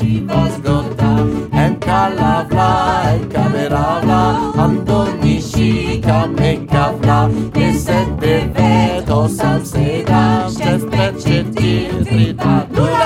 żywa zgoda, enka lawla, enka wyrawla, Antoni sika, myka wla, niestety we to sam syna, szczęście ci, frita, dura!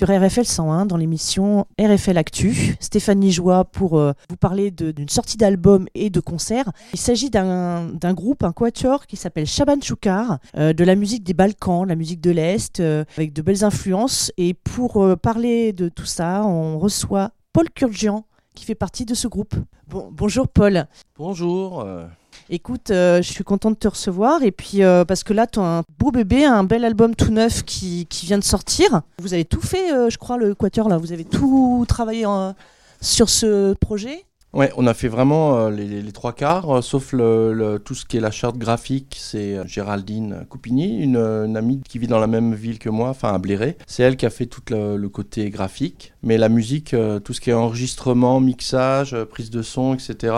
Sur RFL 101 dans l'émission RFL Actu. Stéphanie Joie pour euh, vous parler d'une sortie d'album et de concert. Il s'agit d'un groupe, un quatuor qui s'appelle Shaban Choukar, euh, de la musique des Balkans, la musique de l'Est, euh, avec de belles influences. Et pour parler de tout ça, on reçoit Paul Kurgian qui fait partie de ce groupe. Bon, bonjour Paul. Bonjour. euh, Écoute, euh, je suis contente de te recevoir et puis euh, parce que là, tu as un beau bébé, un bel album tout neuf qui, qui vient de sortir. Vous avez tout fait, euh, je crois, le Quatuor là. Vous avez tout travaillé euh, sur ce projet. Ouais, on a fait vraiment euh, les, trois quarts, euh, sauf le, tout ce qui est la charte graphique. C'est euh, Géraldine Coupigny, une, amie qui vit dans la même ville que moi, enfin à Bléré. C'est elle qui a fait tout le, côté graphique. Mais la musique, tout ce qui est enregistrement, mixage, prise de son, etc.,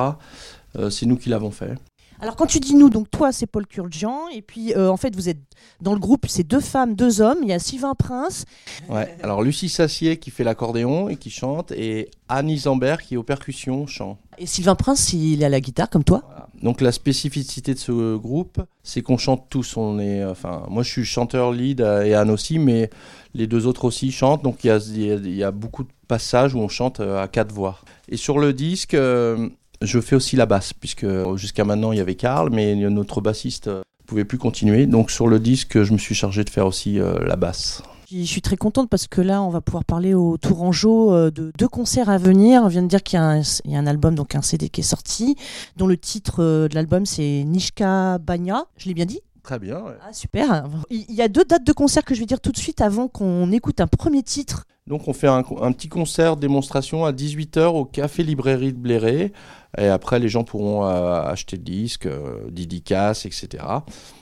c'est nous qui l'avons fait. Alors quand tu dis nous, donc toi c'est Paul Kurgian et puis euh, en fait vous êtes dans le groupe, c'est deux femmes, deux hommes. Il y a Sylvain Prince. Ouais. Alors Lucie Sassier qui fait l'accordéon et qui chante, et Anne Isambert qui est aux percussions chant. Et Sylvain Prince, il est à la guitare comme toi. Voilà. Donc la spécificité de ce groupe, c'est qu'on chante tous. On est, enfin, moi je suis chanteur lead euh, et Anne aussi, mais les deux autres aussi chantent. Donc il y a, y a- il y a beaucoup de passages où on chante euh, à quatre voix. Et sur le disque, euh, je fais aussi la basse, puisque jusqu'à maintenant il y avait Karl, mais notre bassiste ne pouvait plus continuer. Donc sur le disque, je me suis chargé de faire aussi euh, la basse. Je suis très contente parce que là, on va pouvoir parler au Tourangeau euh, de deux concerts à venir. On vient de dire qu'il y, a un- il y a un album, donc un CD qui est sorti, dont le titre euh, de l'album c'est Nishka Banya. Je l'ai bien dit? Très bien. ouais. Ah super. Il il y a deux dates de concert que je vais dire tout de suite avant qu'on écoute un premier titre. Donc on fait un, un petit concert démonstration à 18h au Café Librairie de Bléré. Et après, les gens pourront euh, acheter le disque, euh, dédicaces, etc.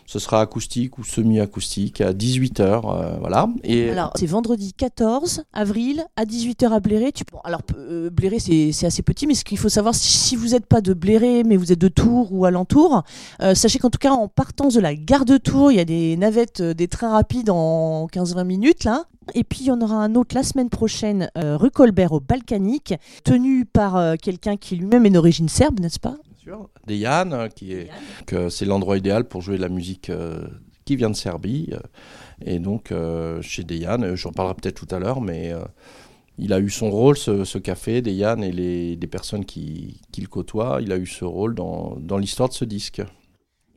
Ce sera acoustique ou semi-acoustique à 18h. voilà. Et Alors, c'est vendredi 14 avril à 18h à Bléré. Tu... Bon, alors, euh, Bléré, c'est assez petit, mais ce qu'il faut savoir, si, vous n'êtes pas de Bléré, mais vous êtes de Tours ou alentour, euh, sachez qu'en tout cas, en partant de la gare de Tours, il y a des navettes, euh, des trains rapides en 15-20 minutes, là. Et puis, il y en aura un autre la semaine prochaine, euh, rue Colbert au Balkanique, tenu par euh, quelqu'un qui lui-même est d'origine serbe, n'est-ce pas? Bien sûr, des Yann, euh, qui est, que c'est l'endroit idéal pour jouer de la musique euh, qui vient de Serbie. euh, et donc, chez Dejan, j'en parlerai peut-être tout à l'heure, mais il a eu son rôle, ce, ce café, Dejan, et les, des personnes qui, qui le côtoient, il a eu ce rôle dans, dans l'histoire de ce disque.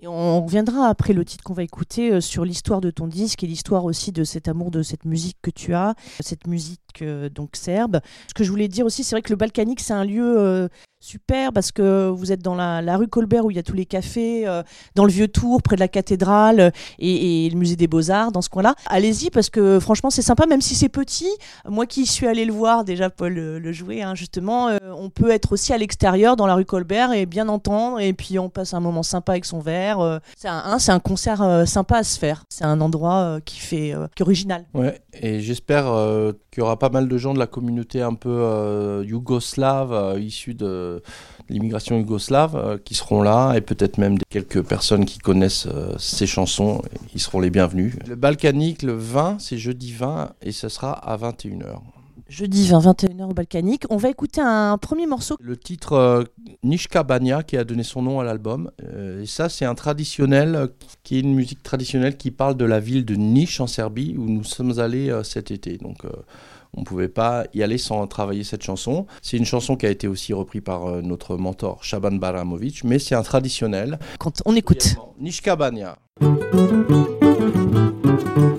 Et on reviendra après le titre qu'on va écouter sur l'histoire de ton disque et l'histoire aussi de cet amour de cette musique que tu as, cette musique donc serbe. Ce que je voulais dire aussi, c'est vrai que le Balkanique, c'est un lieu super parce que vous êtes dans la, rue Colbert où il y a tous les cafés, euh, dans le vieux Tour, près de la cathédrale euh, et, le musée des Beaux-Arts, dans ce coin-là. Allez-y parce que franchement, c'est sympa, même si c'est petit. Moi qui suis allé le voir déjà, Paul, le, jouer, hein, justement, euh, on peut être aussi à l'extérieur dans la rue Colbert et bien entendre et puis on passe un moment sympa avec son verre. c'est un, hein, c'est un concert sympa à se faire. C'est un endroit qui fait qui est original. Ouais, et j'espère qu'il y aura pas mal de gens de la communauté un peu euh, yougoslave, euh, issue de l'immigration yougoslave, euh, qui seront là, et peut-être même quelques personnes qui connaissent euh, ces chansons, ils seront les bienvenus. Le Balkanique, le 20, c'est jeudi 20, et ce sera à 21h. Jeudi 20 21h au Balkanique. On va écouter un premier morceau. Le titre euh, Nishka Banya qui a donné son nom à l'album. Euh, et ça, c'est un traditionnel euh, qui est une musique traditionnelle qui parle de la ville de Niš en Serbie où nous sommes allés cet été. Donc, on ne pouvait pas y aller sans travailler cette chanson. C'est une chanson qui a été aussi reprise par notre mentor Shaban Baramovic, mais c'est un traditionnel. Quand on écoute. Nishka Banya. Kampania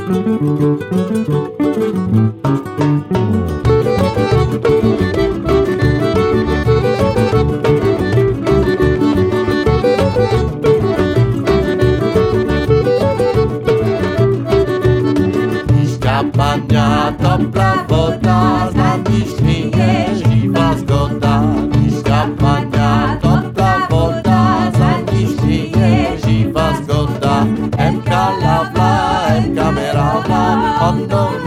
nyata prawo dla zapiśni come, on, come.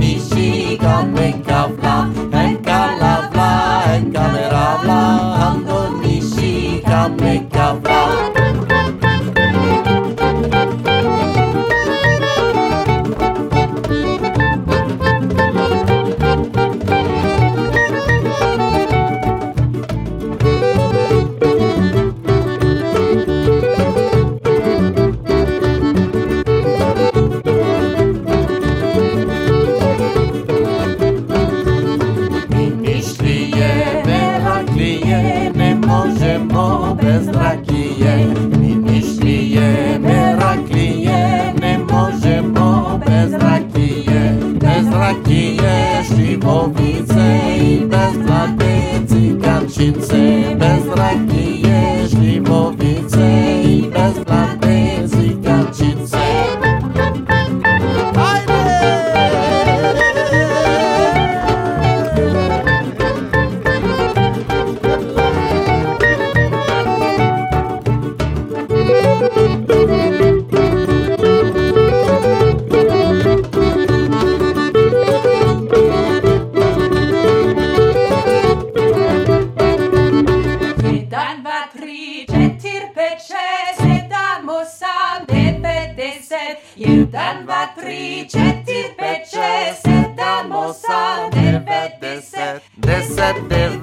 An vatrice tirpece, se dăm o sal de pe deset, deset de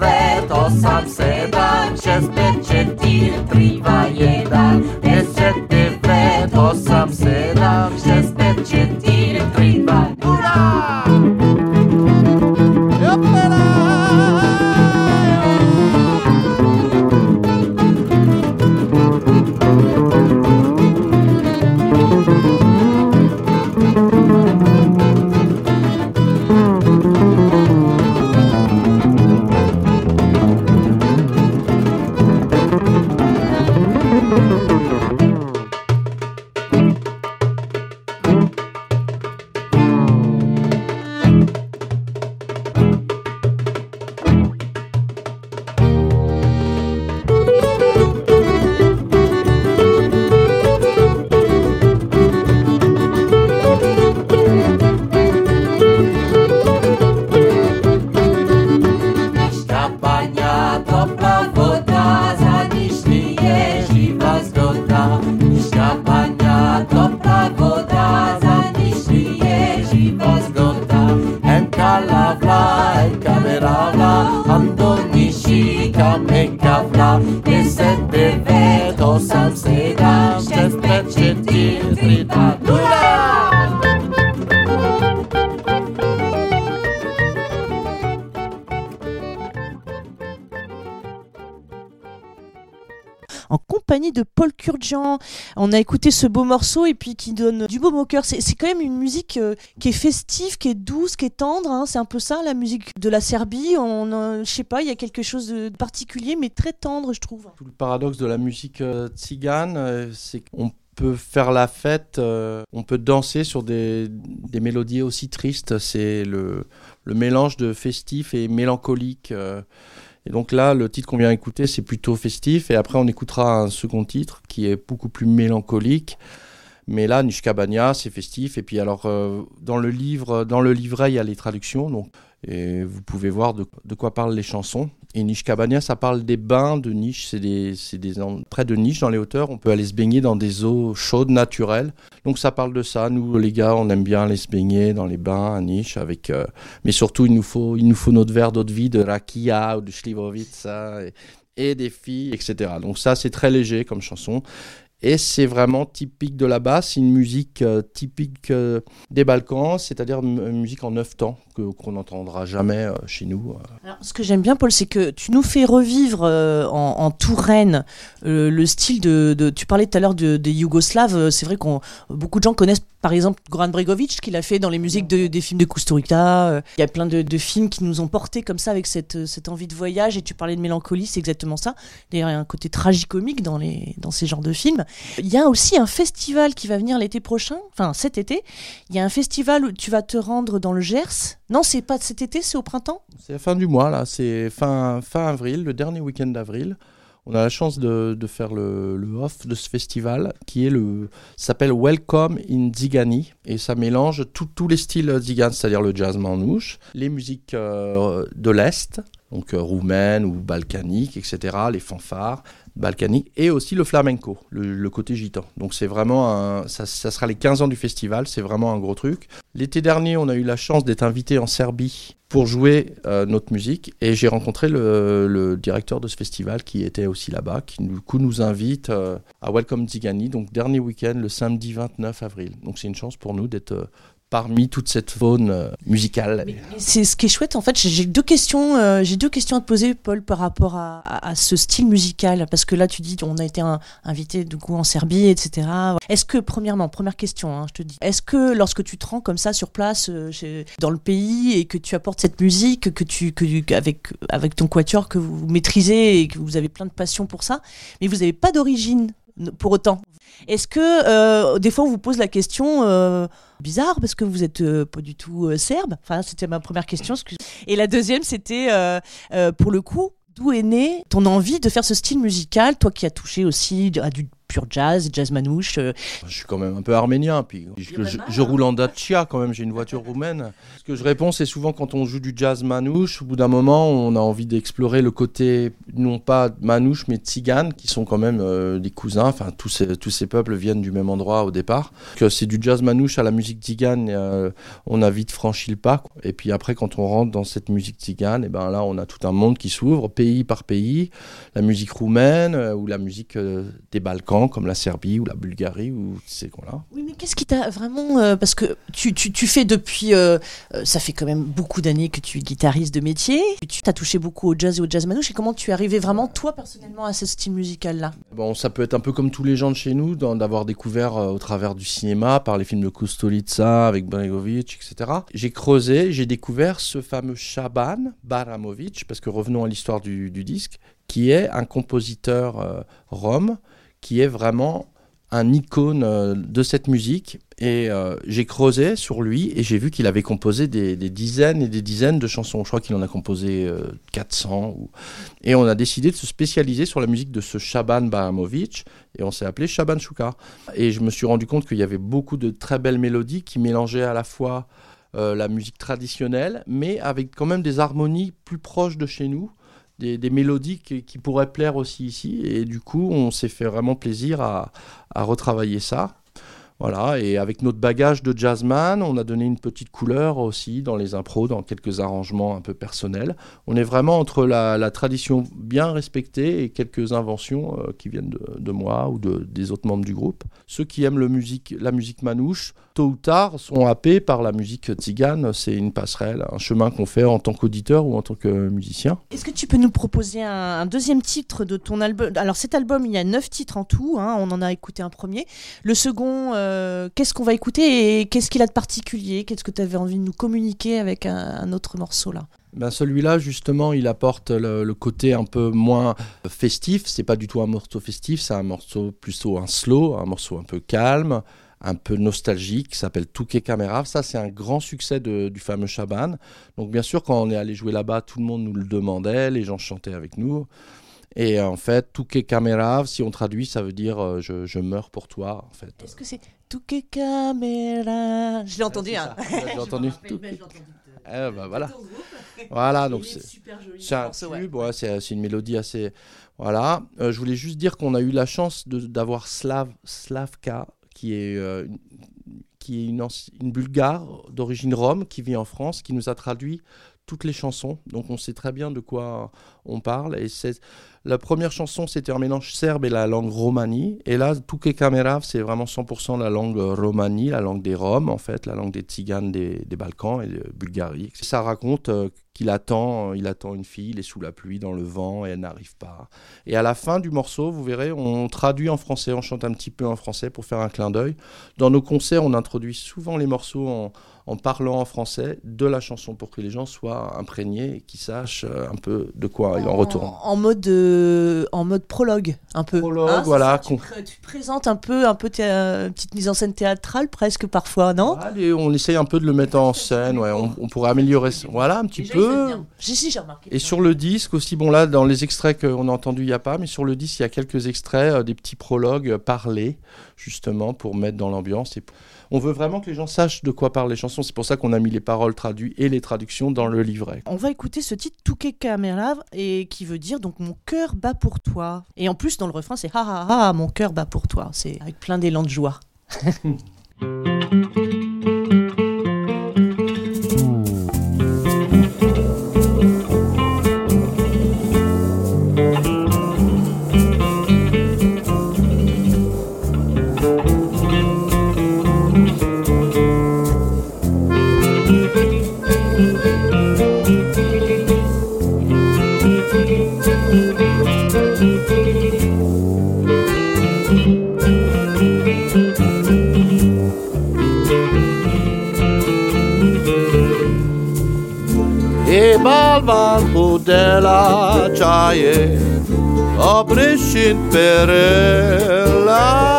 som pekar fram. Det vet väg och som sedan känns plötsligt irriterat. On a écouté ce beau morceau et puis qui donne du beau au cœur. C'est quand même une musique euh, qui est festive, qui est douce, qui est tendre. Hein. C'est un peu ça la musique de la Serbie. On, je sais pas, il y a quelque chose de particulier, mais très tendre, je trouve. Tout le paradoxe de la musique euh, tzigane, euh, c'est qu'on peut faire la fête, on peut danser sur des, mélodies aussi tristes. C'est le, le, mélange de festif et mélancolique. Et donc là, le titre qu'on vient d'écouter, c'est plutôt festif. Et après, on écoutera un second titre qui est beaucoup plus mélancolique. Mais là, Nishkabania, c'est festif. Et puis alors, euh, dans le livre, dans le livret, il y a les traductions. Donc, et vous pouvez voir de, quoi parlent les chansons. Et Nishkabania, ça parle des bains de niche. C'est des, près de niche dans les hauteurs. On peut aller se baigner dans des eaux chaudes naturelles. Donc ça parle de ça. Nous, les gars, on aime bien aller se baigner dans les bains à niche. Avec, euh, mais surtout, il nous faut, il nous faut notre verre d'eau de vie de rakia ou de Slivovica et, des filles, etc. Donc ça, c'est très léger comme chanson. Et c'est vraiment typique de la basse, une musique euh, typique euh, des Balkans, c'est-à-dire une musique en neuf temps qu'on n'entendra jamais euh, chez nous. Alors, ce que j'aime bien, Paul, c'est que tu nous fais revivre en, en, Touraine le style de, Tu parlais tout à l'heure des de Yougoslaves. C'est vrai qu'on beaucoup de gens connaissent par exemple Goran Bregovic, qu'il a fait dans les musiques des films de Kusturica. Il y a plein de, films qui nous ont portés comme ça avec cette, envie de voyage. Et tu parlais de mélancolie, c'est exactement ça. D'ailleurs, il y a un côté tragicomique dans, dans ces genres de films. Il y a aussi un festival qui va venir l'été prochain, enfin cet été. Il y a un festival où tu vas te rendre dans le Gers. Non, c'est pas cet été, c'est au printemps? C'est la fin du mois, là. C'est fin, fin avril, le dernier week-end d'avril. On a la chance de, de faire le, le, off de ce festival qui est le s'appelle Welcome in Zigani et ça mélange tous les styles Zigan, c'est-à-dire le jazz manouche, les musiques euh, de l'Est, donc roumaine ou balkanique, etc., les fanfares balkaniques, et aussi le flamenco, le, côté gitan. Donc c'est vraiment un, ça, ça, sera les 15 ans du festival, c'est vraiment un gros truc. L'été dernier, on a eu la chance d'être invité en Serbie pour jouer euh, notre musique. Et j'ai rencontré le, directeur de ce festival qui était aussi là-bas, qui du coup nous invite euh, à Welcome Zigani, donc dernier week-end, le samedi 29 avril. Donc c'est une chance pour nous d'être euh, parmi toute cette faune euh, musicale. C'est ce qui est chouette. En fait, j'ai deux questions. Euh, j'ai deux questions à te poser, Paul, par rapport à, ce style musical, parce que là, tu dis, on a été invité du coup en Serbie, etc. Est-ce que, premièrement, première question, hein, je te dis, est-ce que lorsque tu te rends comme ça sur place euh, dans le pays et que tu apportes cette musique, que tu, que avec avec ton quatuor que vous maîtrisez et que vous avez plein de passion pour ça, mais vous n'avez pas d'origine pour autant. Est-ce que euh, des fois on vous pose la question euh, bizarre parce que vous êtes euh, pas du tout serbe? Enfin, c'était ma première question. Et la deuxième, c'était pour le coup, d'où est née ton envie de faire ce style musical, toi qui as touché aussi à du pur jazz, jazz manouche. Euh. Je suis quand même un peu arménien, puis je, roule en Dacia quand même, j'ai une voiture roumaine. Ce que je réponds, c'est souvent quand on joue du jazz manouche, au bout d'un moment, on a envie d'explorer le côté, non pas manouche, mais tzigane, qui sont quand même euh, des cousins, enfin tous ces, tous ces peuples viennent du même endroit au départ. Que c'est du jazz manouche à la musique tzigane, euh, on a vite franchi le pas. Et puis après, quand on rentre dans cette musique tzigane, et ben là, on a tout un monde qui s'ouvre, pays par pays, la musique roumaine ou la musique des Balkans comme la Serbie ou la Bulgarie ou ces coins-là. Oui, mais qu'est-ce qui t'a vraiment. Euh, parce que tu, tu, tu fais depuis. Euh, euh, ça fait quand même beaucoup d'années que tu es guitariste de métier. Tu as touché beaucoup au jazz et au jazz manouche. Et comment tu es arrivé vraiment, toi, personnellement, à ce style musical-là? Bon, ça peut être un peu comme tous les gens de chez nous, d'avoir découvert au travers du cinéma, par les films de Kusturica, avec Bregovic, etc. J'ai creusé, j'ai découvert ce fameux Shaban Baramovic, parce que revenons à l'histoire du, du, disque, qui est un compositeur rome qui est vraiment un icône euh, de cette musique. Et euh, j'ai creusé sur lui et j'ai vu qu'il avait composé des, dizaines et des dizaines de chansons. Je crois qu'il en a composé 400. Euh, et on a décidé de se spécialiser sur la musique de ce Shaban Baramovic et on s'est appelé Shaban Shuka. Et je me suis rendu compte qu'il y avait beaucoup de très belles mélodies qui mélangeaient à la fois la musique traditionnelle, mais avec quand même des harmonies plus proches de chez nous des, mélodies qui, pourraient plaire aussi ici. Et du coup, on s'est fait vraiment plaisir à, à retravailler ça. Voilà, et avec notre bagage de jazzman, on a donné une petite couleur aussi dans les impros, dans quelques arrangements un peu personnels. On est vraiment entre la, tradition bien respectée et quelques inventions euh, qui viennent de, moi ou de, des autres membres du groupe. Ceux qui aiment la musique manouche, tôt ou tard, sont happés par la musique tzigane. C'est une passerelle, un chemin qu'on fait en tant qu'auditeur ou en tant que musicien. Est-ce que tu peux nous proposer un, deuxième titre de ton album? Alors cet album, il y a neuf titres en tout, hein. on en a écouté un premier. Le second... Euh, euh, qu'est-ce qu'on va écouter et qu'est-ce qu'il a de particulier? Qu'est-ce que tu avais envie de nous communiquer avec un, autre morceau là? Ben celui-là, justement, il apporte le, côté un peu moins festif. C'est pas du tout un morceau festif, c'est un morceau plutôt un slow, un morceau un peu calme, un peu nostalgique, s'appelle Touquet Camera. Ça, c'est un grand succès du fameux Chaban. Donc, bien sûr, quand on est allé jouer là-bas, tout le monde nous le demandait, les gens chantaient avec nous. Et en fait, Touquet Camera, si on traduit, ça veut dire euh, je, je, meurs pour toi. En fait. Est-ce que c'est Touquet Camera Je l'ai entendu. Hein. J'ai entendu. Eh ben, voilà. Voilà, donc c'est un tube, ouais. c'est une mélodie assez. Voilà. Euh, je voulais juste dire qu'on a eu la chance d'avoir Slav, Slavka, qui est, euh, qui est une, une bulgare d'origine rome, qui vit en France, qui nous a traduit toutes les chansons. Donc on sait très bien de quoi on parle. Et c'est la première chanson, c'était un mélange serbe et la langue romani. Et là, Tuke Kamerav, c'est vraiment 100% la langue romani, la langue des Roms, en fait, la langue des Tziganes des, Balkans et de Bulgarie. Ça raconte euh, qu'il attend, il attend une fille, il est sous la pluie, dans le vent, et elle n'arrive pas. Et à la fin du morceau, vous verrez, on traduit en français, on chante un petit peu en français pour faire un clin d'œil. Dans nos concerts, on introduit souvent les morceaux en en parlant en français de la chanson pour que les gens soient imprégnés et qu'ils sachent euh, un peu de quoi il en retourne. En mode euh, en mode prologue, un peu. Prologue, Hein, voilà, ça, tu, présentes un peu, un peu une petite mise en scène théâtrale presque parfois, non? Allez, on essaye un peu de le mettre en scène, ouais, on, on pourrait améliorer ça. Voilà, un petit Déjà, peu. J'ai si, j'ai remarqué. Et sur le disque aussi, bon là, dans les extraits qu'on a entendus, il n'y a pas, mais sur le disque, il y a quelques extraits, euh, des petits prologues euh, parlés, justement, pour mettre dans l'ambiance. Et on veut vraiment que les gens sachent de quoi parlent les chansons. C'est pour ça qu'on a mis les paroles traduites et les traductions dans le livret. On va écouter ce titre Touké Kamera et qui veut dire donc mon cœur bat pour toi. Et en plus dans le refrain c'est ha ha ha mon cœur bat pour toi. C'est avec plein d'élan de joie. e obreșit pe rela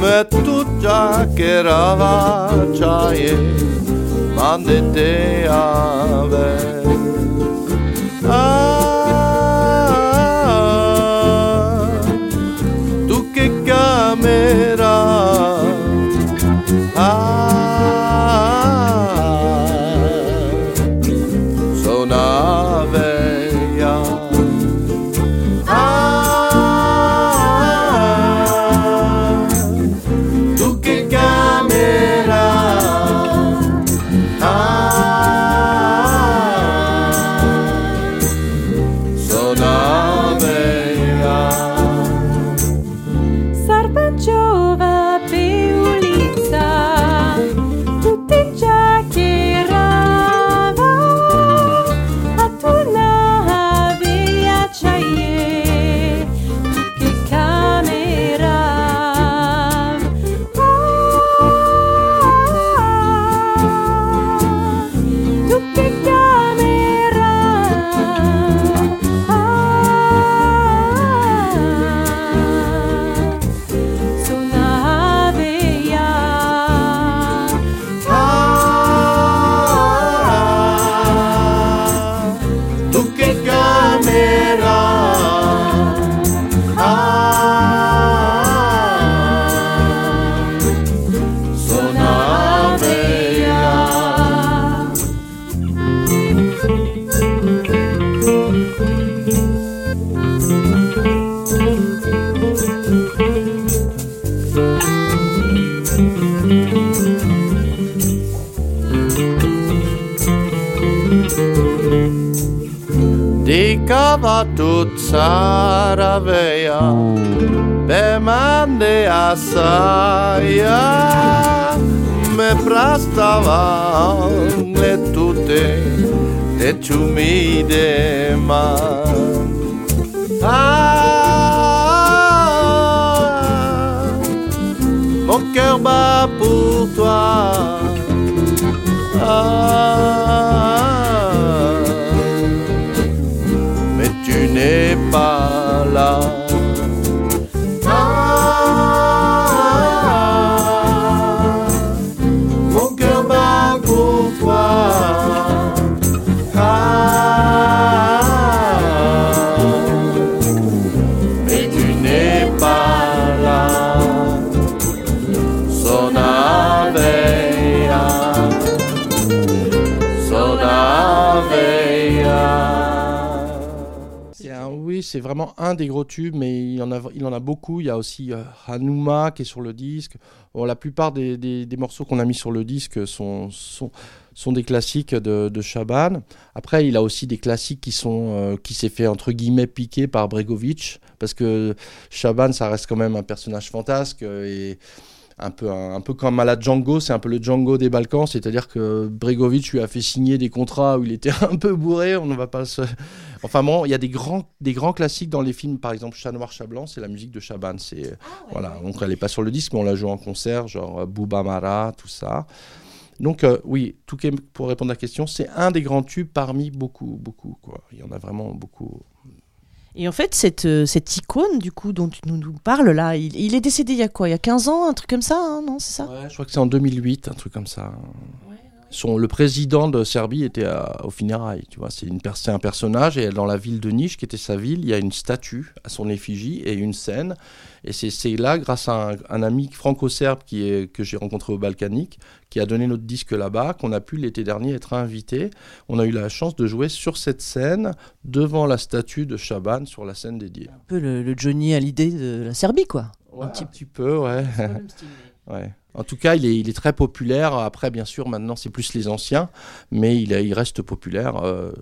Metuța che rava ceaie, mandete assaia Me prastava le tutte Te ciumide ma. Ah, Mon cœur bat pour toi. Ah, un des gros tubes, mais il en a, il en a beaucoup. Il y a aussi euh, Hanouma qui est sur le disque. La plupart des, des- des morceaux qu'on a mis sur le disque sont, sont, sont des classiques de, de Chaban. Après, il a aussi des classiques qui sont euh, qui s'est fait entre guillemets piquer par Bregovic, parce que Chaban, ça reste quand même un personnage fantasque euh, et un peu, un, un peu comme à la Django, c'est un peu le Django des Balkans, c'est-à-dire que Bregovic lui a fait signer des contrats où il était un peu bourré, on ne va pas se... Enfin bon, il y a des grands, des grands classiques dans les films, par exemple Chat Noir, Chat Blanc, c'est la musique de Chaban, c'est... voilà, donc elle n'est pas sur le disque, mais on l'a joué en concert, genre euh, Bouba Mara, tout ça. Donc euh, oui, Touquet, pour répondre à la question, c'est un des grands tubes parmi beaucoup, beaucoup, quoi. Il y en a vraiment beaucoup. Et en fait, cette, euh, cette icône, du coup, dont tu nous, nous parles là, il, il est décédé il y a quoi? Il y a 15 ans, un truc comme ça, hein, non? C'est ça? Ouais, je crois que c'est en 2008, un truc comme ça. Son, le président de Serbie était à- au funérailles, tu vois. C'est une per- c'est un personnage et dans la ville de Niš, qui était sa ville, il y a une statue à son effigie et une scène. Et c'est- c'est là, grâce à un, un ami franco-serbe qui est, que j'ai rencontré au Balkanique, qui a donné notre disque là-bas, qu'on a pu l'été dernier être invité. On a eu la chance de jouer sur cette scène devant la statue de Chaban sur la scène dédiée. Un peu le, le Johnny Hallyday de la Serbie, quoi. Ouais, un petit- petit peu, ouais. Ouais. En tout cas, il est, il est très populaire. Après, bien sûr, maintenant, c'est plus les anciens, mais il, est- il reste populaire euh,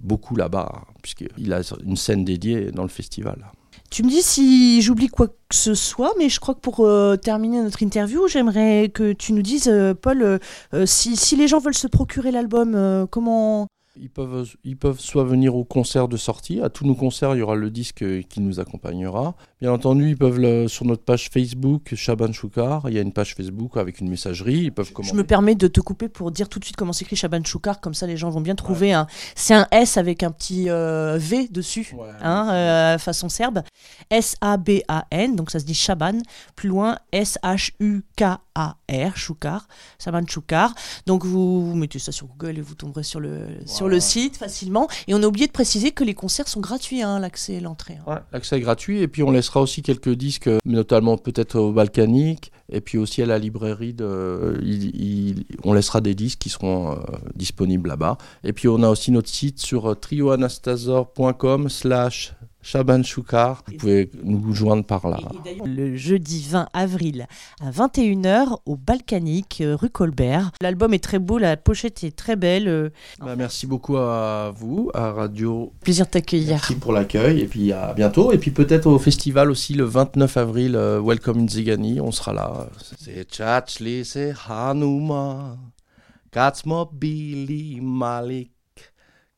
beaucoup là-bas, puisqu'il a une scène dédiée dans le festival. Tu me dis si j'oublie quoi que ce soit, mais je crois que pour euh, terminer notre interview, j'aimerais que tu nous dises, euh, Paul, si, si les gens veulent se procurer l'album, comment... Ils peuvent, ils peuvent soit venir au concert de sortie, à tous nos concerts, il y aura le disque qui nous accompagnera. Bien entendu, ils peuvent, le- sur notre page Facebook, Shaban Choukar, il y a une page Facebook avec une messagerie, ils peuvent Je commander. me permets de te couper pour dire tout de suite comment s'écrit Shaban Choukar, comme ça les gens vont bien trouver. un- C'est un S avec un petit euh, V dessus. Ouais. Hein, euh, façon serbe, S-A-B-A-N, donc ça se dit Shaban, plus loin S-H-U-K-A-R, Choukar, Shaban Choukar. Donc vous, vous mettez ça sur Google et vous tomberez sur le, sur le site facilement. Et on a oublié de préciser que les concerts sont gratuits, hein, l'accès et l'entrée. hein. Ouais, l'accès est gratuit et puis on laissera aussi quelques disques, notamment peut-être au Balkanique et puis aussi à la librairie. De, on laissera des disques qui seront euh, disponibles là-bas. Et puis on a aussi notre site sur trioanastasor.com slash Shaban Choukar. Vous pouvez nous joindre par là. Et- et d'ailleurs, le jeudi 20 avril à 21h au Balkanique, euh, rue Colbert. L'album est très beau, la pochette est très belle. euh, Bah, merci beaucoup à vous, à Radio. plaisir de t'accueillir. Merci pour l'accueil et puis à bientôt. Et puis peut-être au festival aussi le 29 avril, euh, Welcome in Zigani, on sera là. C'est Tchatchli, c'est Hanuma, Katsmo Billy Malik,